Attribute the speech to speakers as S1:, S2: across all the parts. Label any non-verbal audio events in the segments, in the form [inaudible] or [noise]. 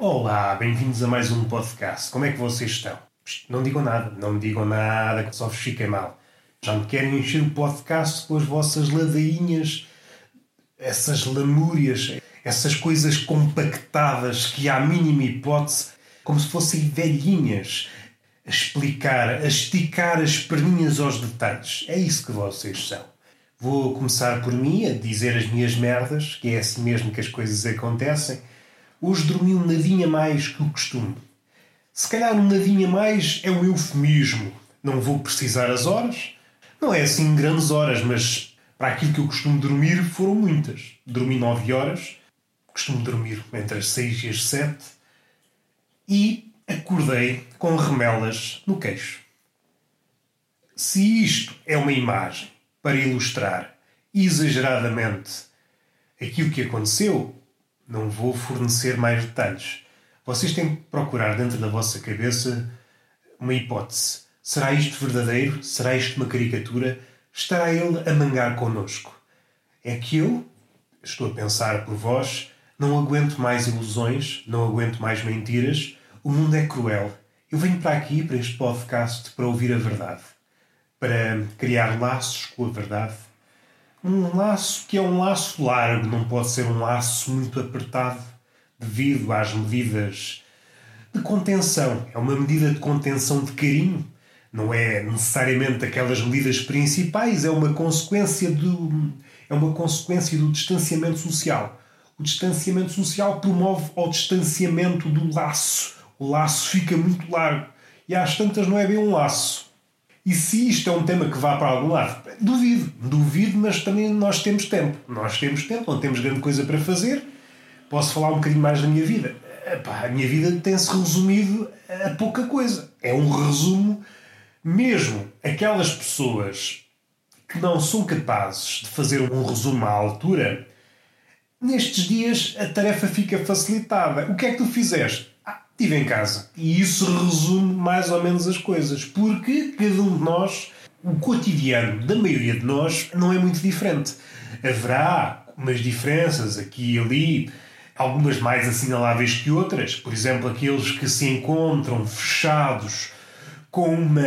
S1: Olá, bem-vindos a mais um podcast. Como é que vocês estão? Não digam nada, não me digam nada, que só vos fiquem mal. Já me querem encher o podcast com as vossas ladainhas, essas lamúrias, essas coisas compactadas que, à mínima hipótese, como se fossem velhinhas, a explicar, a esticar as perninhas aos detalhes. É isso que vocês são. Vou começar por mim a dizer as minhas merdas, que é assim mesmo que as coisas acontecem. Hoje dormi um nadinha mais que o costume. Se calhar um nadinha mais é um eufemismo. Não vou precisar as horas. Não é assim grandes horas, mas para aquilo que eu costumo dormir foram muitas. Dormi nove horas. Costumo dormir entre as seis e as sete. E acordei com remelas no queixo. Se isto é uma imagem para ilustrar exageradamente aquilo que aconteceu, não vou fornecer mais detalhes. Vocês têm que procurar dentro da vossa cabeça uma hipótese. Será isto verdadeiro? Será isto uma caricatura? Estará ele a mangar connosco? É que eu, estou a pensar por vós, não aguento mais ilusões, não aguento mais mentiras. O mundo é cruel. Eu venho para aqui, para este podcast, para ouvir a verdade para criar laços com a verdade. Um laço que é um laço largo, não pode ser um laço muito apertado devido às medidas de contenção. É uma medida de contenção de carinho. Não é necessariamente aquelas medidas principais, é uma consequência do, é uma consequência do distanciamento social. O distanciamento social promove o distanciamento do laço. O laço fica muito largo. E às tantas não é bem um laço e se isto é um tema que vá para algum lado? Duvido, duvido, mas também nós temos tempo. Nós temos tempo, não temos grande coisa para fazer. Posso falar um bocadinho mais da minha vida? Epá, a minha vida tem-se resumido a pouca coisa. É um resumo, mesmo aquelas pessoas que não são capazes de fazer um resumo à altura, nestes dias a tarefa fica facilitada. O que é que tu fizeste? Estive em casa. E isso resume mais ou menos as coisas, porque cada um de nós, o cotidiano da maioria de nós, não é muito diferente. Haverá umas diferenças aqui e ali, algumas mais assinaláveis que outras. Por exemplo, aqueles que se encontram fechados com uma.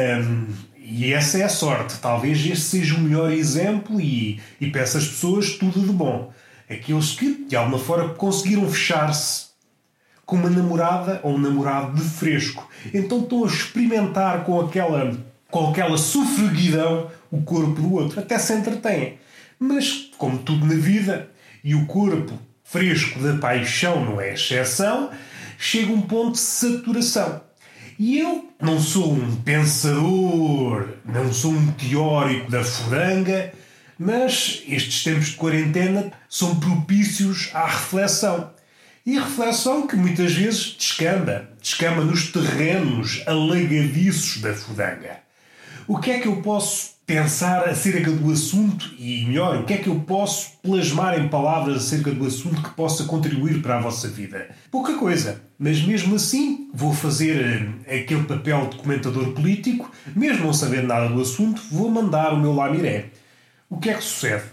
S1: E essa é a sorte. Talvez este seja o melhor exemplo e, e para essas pessoas tudo de bom. Aqueles que, de alguma forma, conseguiram fechar-se com uma namorada ou um namorado de fresco. Então estão a experimentar com aquela, com aquela sufraguidão o corpo do outro. Até se entretêm. Mas, como tudo na vida, e o corpo fresco da paixão não é exceção, chega um ponto de saturação. E eu não sou um pensador, não sou um teórico da furanga, mas estes tempos de quarentena são propícios à reflexão. E reflexão que muitas vezes descamba, descamba nos terrenos alagadiços da fudanga. O que é que eu posso pensar acerca do assunto e, melhor, o que é que eu posso plasmar em palavras acerca do assunto que possa contribuir para a vossa vida? Pouca coisa, mas mesmo assim vou fazer eh, aquele papel de comentador político, mesmo não sabendo nada do assunto, vou mandar o meu lamiré. O que é que sucede?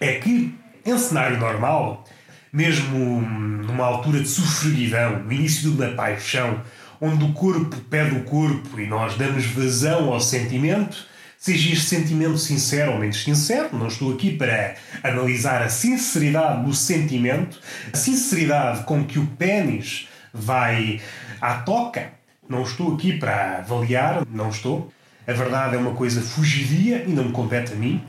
S1: É que, em cenário normal, mesmo numa altura de sofreguidão, no início de uma paixão, onde o corpo pede o corpo e nós damos vazão ao sentimento, seja este sentimento sincero ou menos sincero, não estou aqui para analisar a sinceridade do sentimento, a sinceridade com que o pênis vai à toca, não estou aqui para avaliar, não estou. A verdade é uma coisa fugidia e não me compete a mim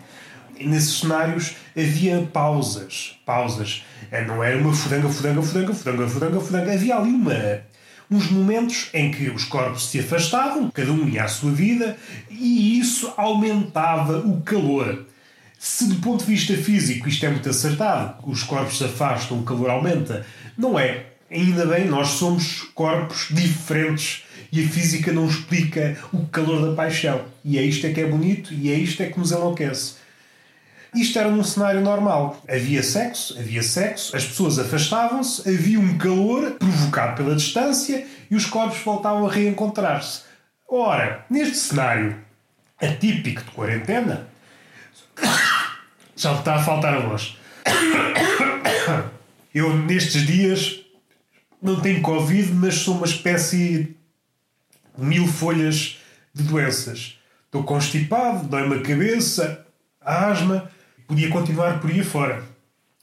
S1: nesses cenários havia pausas. Pausas. É, não era uma fudanga, fudanga, fudanga, fudanga, fudanga, fudanga. Havia ali uma, uns momentos em que os corpos se afastavam, cada um ia à sua vida, e isso aumentava o calor. Se do ponto de vista físico isto é muito acertado, os corpos se afastam, o calor aumenta, não é. Ainda bem, nós somos corpos diferentes e a física não explica o calor da paixão. E é isto é que é bonito e é isto é que nos enlouquece. Isto era num cenário normal. Havia sexo, havia sexo, as pessoas afastavam-se, havia um calor provocado pela distância e os corpos voltavam a reencontrar-se. Ora, neste cenário atípico de quarentena, [coughs] já está a faltar a voz. [coughs] Eu, nestes dias, não tenho Covid, mas sou uma espécie de mil folhas de doenças. Estou constipado, dói-me a cabeça, asma, podia continuar por aí fora.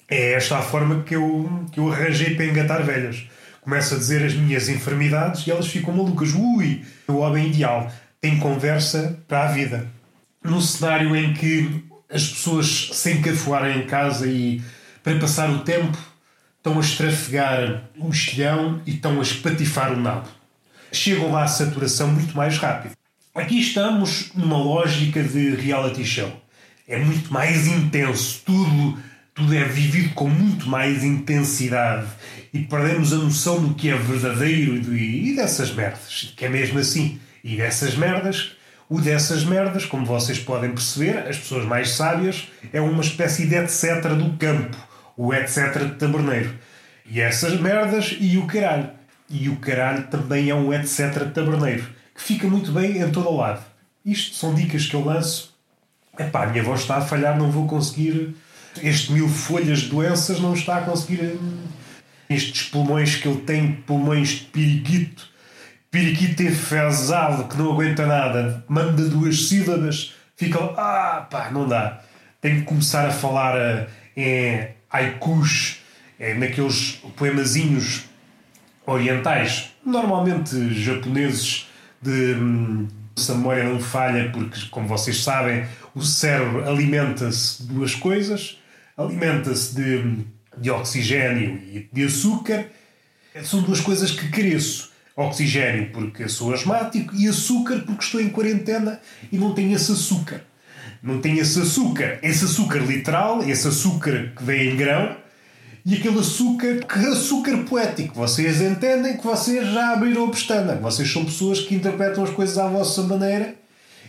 S1: É esta a forma que eu, que eu arranjei para engatar velhas. Começo a dizer as minhas enfermidades e elas ficam malucas. Ui, o homem ideal tem conversa para a vida. Num cenário em que as pessoas se encafuarem em casa e para passar o tempo estão a estrafegar um estilhão e estão a espatifar o nabo. Chegam lá à saturação muito mais rápido. Aqui estamos numa lógica de reality show. É muito mais intenso, tudo, tudo é vivido com muito mais intensidade e perdemos a noção do que é verdadeiro e, e dessas merdas. Que é mesmo assim. E dessas merdas o dessas merdas, como vocês podem perceber, as pessoas mais sábias, é uma espécie de etc. do campo, o etc. de taberneiro. E essas merdas e o caralho. E o caralho também é um etc. de taberneiro, que fica muito bem em todo o lado. Isto são dicas que eu lanço. Epá, a minha voz está a falhar, não vou conseguir. Este mil folhas de doenças não está a conseguir. Estes pulmões que ele tem, pulmões de periquito periquito enfesado que não aguenta nada, manda duas sílabas, fica ah pá, não dá. Tem que começar a falar uh, em haikus, é, naqueles poemazinhos orientais, normalmente japoneses, de hum, se a memória não falha, porque, como vocês sabem, o cérebro alimenta-se de duas coisas: alimenta-se de, de oxigênio e de açúcar. São duas coisas que cresço oxigênio porque sou asmático e açúcar porque estou em quarentena e não tenho esse açúcar. Não tenho esse açúcar. Esse açúcar literal, esse açúcar que vem em grão e aquele açúcar que açúcar poético. Vocês entendem que vocês já abriram a pestana. Vocês são pessoas que interpretam as coisas à vossa maneira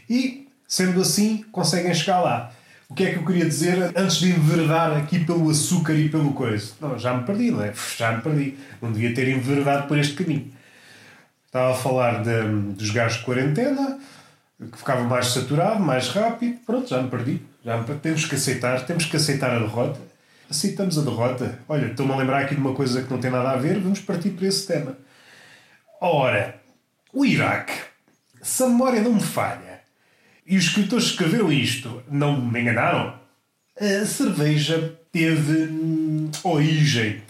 S1: e, sendo assim, conseguem chegar lá. O que é que eu queria dizer antes de enverdar aqui pelo açúcar e pelo coisa? Não, já me perdi, não é? Já me perdi. Não devia ter enverdado por este caminho. Estava a falar de, dos gajos de quarentena, que ficava mais saturado, mais rápido. Pronto, já me perdi. Já me perdi. Temos que aceitar, temos que aceitar a derrota. Aceitamos a derrota. Olha, estou-me a lembrar aqui de uma coisa que não tem nada a ver, vamos partir para esse tema. Ora, o Iraque, se a memória não me falha, e os escritores que escreveram isto não me enganaram, a cerveja teve hum, origem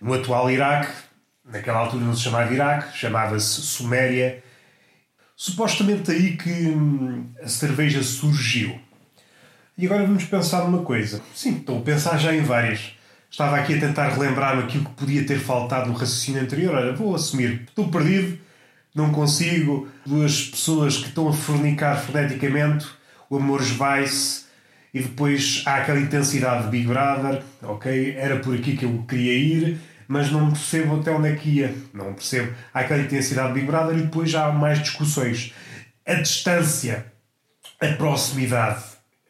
S1: no atual Iraque naquela altura não se chamava Iraque, chamava-se Suméria. Supostamente aí que hum, a cerveja surgiu. E agora vamos pensar numa coisa. Sim, estou a pensar já em várias. Estava aqui a tentar relembrar-me aquilo que podia ter faltado no raciocínio anterior. Olha, vou assumir. Estou perdido, não consigo. Duas pessoas que estão a fornicar freneticamente, o amor esvai-se e depois há aquela intensidade de Big Brother. Ok, era por aqui que eu queria ir mas não percebo até onde é que ia. Não percebo. Há aquela intensidade de Big Brother e depois há mais discussões. A distância, a proximidade,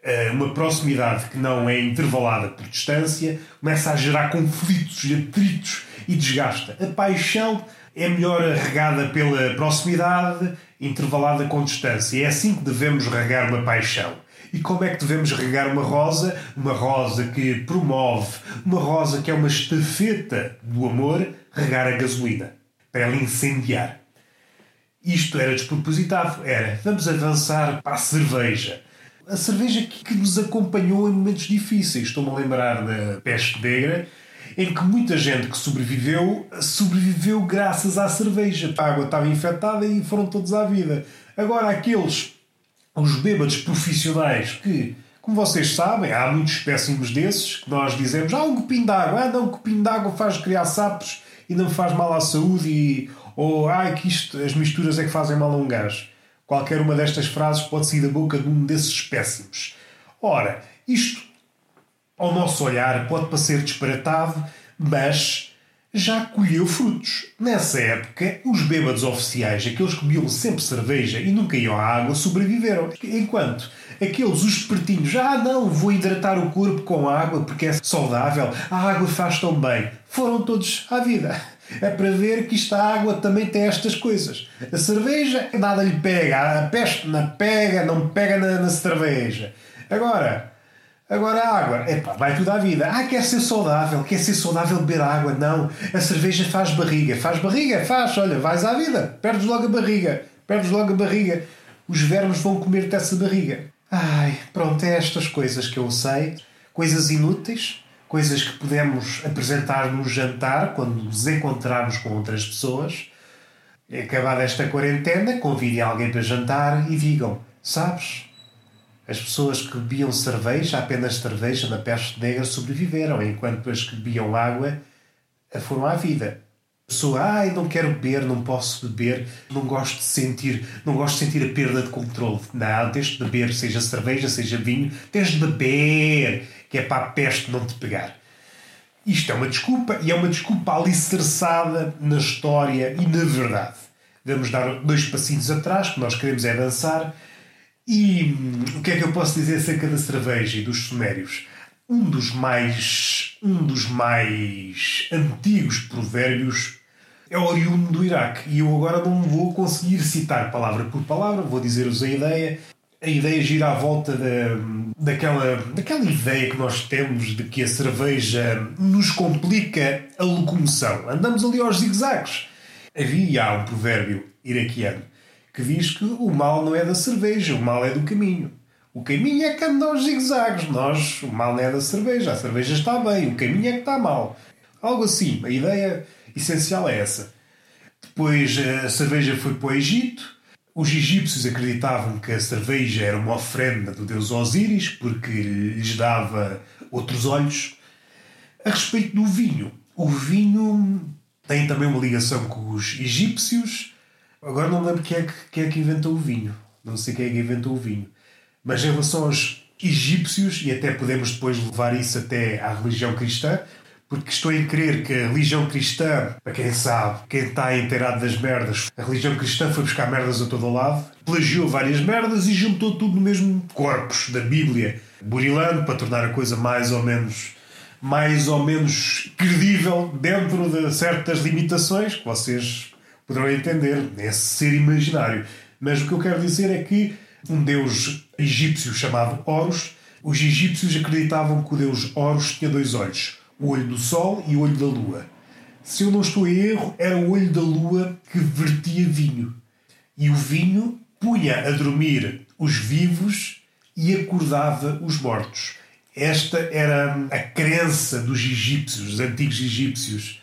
S1: eh, uma proximidade que não é intervalada por distância, começa a gerar conflitos, atritos e desgasta. A paixão é melhor regada pela proximidade, intervalada com distância. É assim que devemos regar uma paixão. E como é que devemos regar uma rosa? Uma rosa que promove, uma rosa que é uma estafeta do amor, regar a gasolina para ela incendiar. Isto era despropositado. Era, vamos avançar para a cerveja. A cerveja que, que nos acompanhou em momentos difíceis. Estou-me a lembrar da peste negra, em que muita gente que sobreviveu, sobreviveu graças à cerveja. A água estava infectada e foram todos à vida. Agora, aqueles os bêbados profissionais que, como vocês sabem, há muitos péssimos desses que nós dizemos: ah, um copinho de água, ah, não, um copinho de água faz criar sapos e não faz mal à saúde, e, ou ah, que isto, as misturas é que fazem mal a um gajo. Qualquer uma destas frases pode sair da boca de um desses péssimos. Ora, isto, ao nosso olhar, pode parecer disparatado, mas já colheu frutos. Nessa época, os bêbados oficiais, aqueles que bebiam sempre cerveja e nunca iam à água, sobreviveram. Enquanto aqueles, os espertinhos, ah não, vou hidratar o corpo com água porque é saudável, a água faz tão bem, foram todos à vida. É para ver que esta água também tem estas coisas. A cerveja, nada lhe pega, a peste não pega, não pega na, na cerveja. Agora, Agora a água, epá, vai tudo à vida. Ah, quer ser saudável, quer ser saudável beber água. Não, a cerveja faz barriga. Faz barriga, faz, olha, vais à vida, perdes logo a barriga, perdes logo a barriga. Os vermes vão comer-te essa barriga. Ai, pronto, é estas coisas que eu sei, coisas inúteis, coisas que podemos apresentar no jantar quando nos encontrarmos com outras pessoas. Acabada esta quarentena, convidem alguém para jantar e digam: Sabes, as pessoas que bebiam cerveja, apenas cerveja na peste negra, sobreviveram, enquanto as que bebiam água foram à vida. A pessoa, ai, não quero beber, não posso beber, não gosto de sentir, não gosto de sentir a perda de controle. Não, tens de beber, seja cerveja, seja vinho, tens de beber, que é para a peste não te pegar. Isto é uma desculpa e é uma desculpa alicerçada na história e na verdade. Vamos dar dois passinhos atrás, que nós queremos é dançar e hum, o que é que eu posso dizer acerca da cerveja e dos sumérios? Um dos mais, um dos mais antigos provérbios é oriundo do Iraque. E eu agora não vou conseguir citar palavra por palavra, vou dizer-vos a ideia. A ideia gira à volta da, daquela, daquela ideia que nós temos de que a cerveja nos complica a locomoção. Andamos ali aos zigzags. Havia um provérbio iraquiano que diz que o mal não é da cerveja, o mal é do caminho. O caminho é que anda aos zigzags. Nós, o mal não é da cerveja. A cerveja está bem, o caminho é que está mal. Algo assim. A ideia essencial é essa. Depois a cerveja foi para o Egito. Os egípcios acreditavam que a cerveja era uma oferenda do deus Osíris porque lhes dava outros olhos. A respeito do vinho, o vinho tem também uma ligação com os egípcios Agora não lembro quem é, que, quem é que inventou o vinho. Não sei quem é que inventou o vinho. Mas em relação aos egípcios, e até podemos depois levar isso até à religião cristã, porque estou em crer que a religião cristã, para quem sabe, quem está inteirado das merdas, a religião cristã foi buscar merdas a todo lado, plagiou várias merdas e juntou tudo no mesmo corpus da Bíblia, burilando para tornar a coisa mais ou menos mais ou menos credível dentro de certas limitações que vocês poderão entender esse ser imaginário. Mas o que eu quero dizer é que um deus egípcio chamado Horus, os egípcios acreditavam que o deus Horus tinha dois olhos, o olho do sol e o olho da lua. Se eu não estou em erro, era o olho da lua que vertia vinho. E o vinho punha a dormir os vivos e acordava os mortos. Esta era a crença dos egípcios, dos antigos egípcios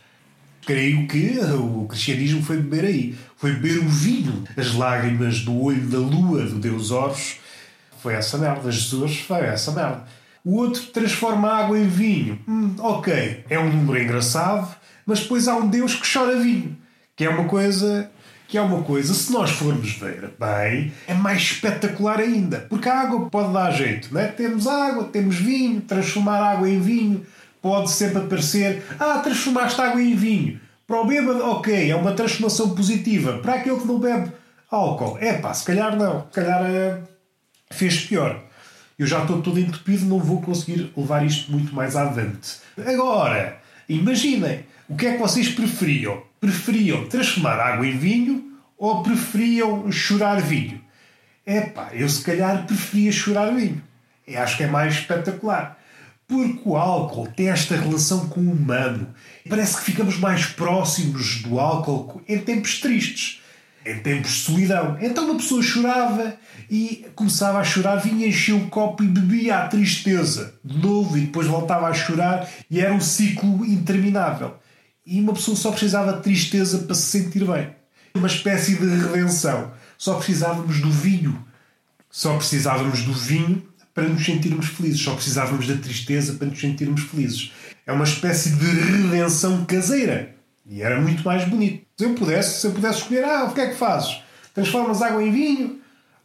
S1: creio que o cristianismo foi beber aí. Foi beber o vinho, as lágrimas do olho da lua do Deus Horus. Foi essa merda. Jesus foi essa merda. O outro transforma água em vinho. Hum, ok, é um número engraçado, mas depois há um Deus que chora vinho, que é uma coisa que é uma coisa, se nós formos ver bem, é mais espetacular ainda. Porque a água pode dar jeito, não é? Temos água, temos vinho, transformar água em vinho pode sempre aparecer: ah, transformaste água em vinho. Para o bêbado, ok, é uma transformação positiva. Para aquele que não bebe álcool, é pá, se calhar não, se calhar é, fez pior. Eu já estou todo entupido, não vou conseguir levar isto muito mais avante. Agora, imaginem, o que é que vocês preferiam? Preferiam transformar água em vinho ou preferiam chorar vinho? É pá, eu se calhar preferia chorar vinho. Eu acho que é mais espetacular. Porque o álcool tem esta relação com o humano. Parece que ficamos mais próximos do álcool em tempos tristes, em tempos de solidão. Então uma pessoa chorava e começava a chorar, vinha encher o copo e bebia a tristeza de novo e depois voltava a chorar e era um ciclo interminável. E uma pessoa só precisava de tristeza para se sentir bem. Uma espécie de redenção. Só precisávamos do vinho. Só precisávamos do vinho para nos sentirmos felizes, só precisávamos da tristeza para nos sentirmos felizes. É uma espécie de redenção caseira. E era muito mais bonito. Se eu pudesse, se eu pudesse escolher, ah, o que é que fazes? Transformas água em vinho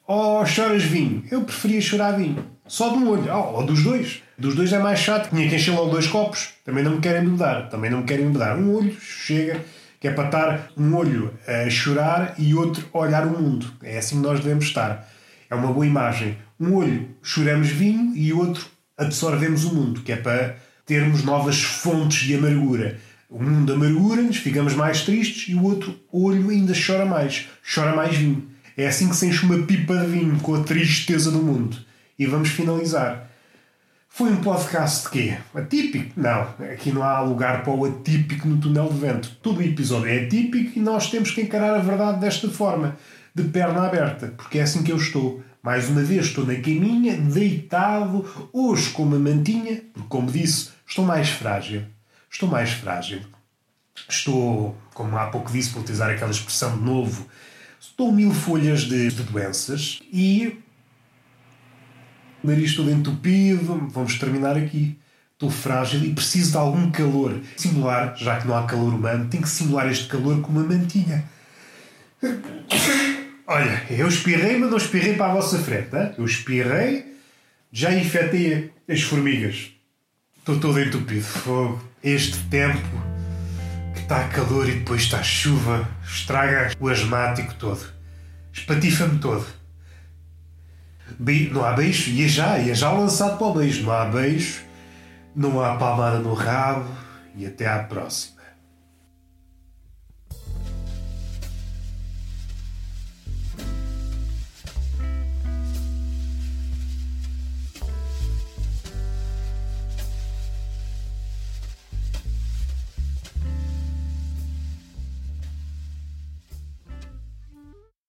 S1: ou choras vinho? Eu preferia chorar vinho. Só de um olho, oh, ou dos dois. Dos dois é mais chato, tinha que encher logo dois copos. Também não me querem mudar, também não me querem mudar. Um olho chega, que é para estar um olho a chorar e outro a olhar o mundo. É assim que nós devemos estar. É uma boa imagem. Um olho choramos vinho e o outro absorvemos o mundo, que é para termos novas fontes de amargura. O mundo amargura-nos, ficamos mais tristes e o outro olho ainda chora mais, chora mais vinho. É assim que se enche uma pipa de vinho com a tristeza do mundo. E vamos finalizar. Foi um podcast de quê? Atípico? Não. Aqui não há lugar para o atípico no túnel de vento. Todo o episódio é atípico e nós temos que encarar a verdade desta forma, de perna aberta, porque é assim que eu estou. Mais uma vez estou na caminha, deitado, hoje com uma mantinha, porque, como disse, estou mais frágil. Estou mais frágil. Estou, como há pouco disse, para utilizar aquela expressão de novo, estou mil folhas de, de doenças e nariz todo entupido, vamos terminar aqui. Estou frágil e preciso de algum calor. Simular, já que não há calor humano, tem que simular este calor com uma mantinha. Olha, eu espirrei, mas não espirrei para a vossa frente. Hein? Eu espirrei, já infectei as formigas. Estou todo entupido. Fogo. Este tempo que está calor e depois está chuva estraga o asmático todo. Espatifa-me todo. Be não há beijo, ia já, ia já lançado para o beijo. Não há beijo, não há palmada no rabo e até à próxima.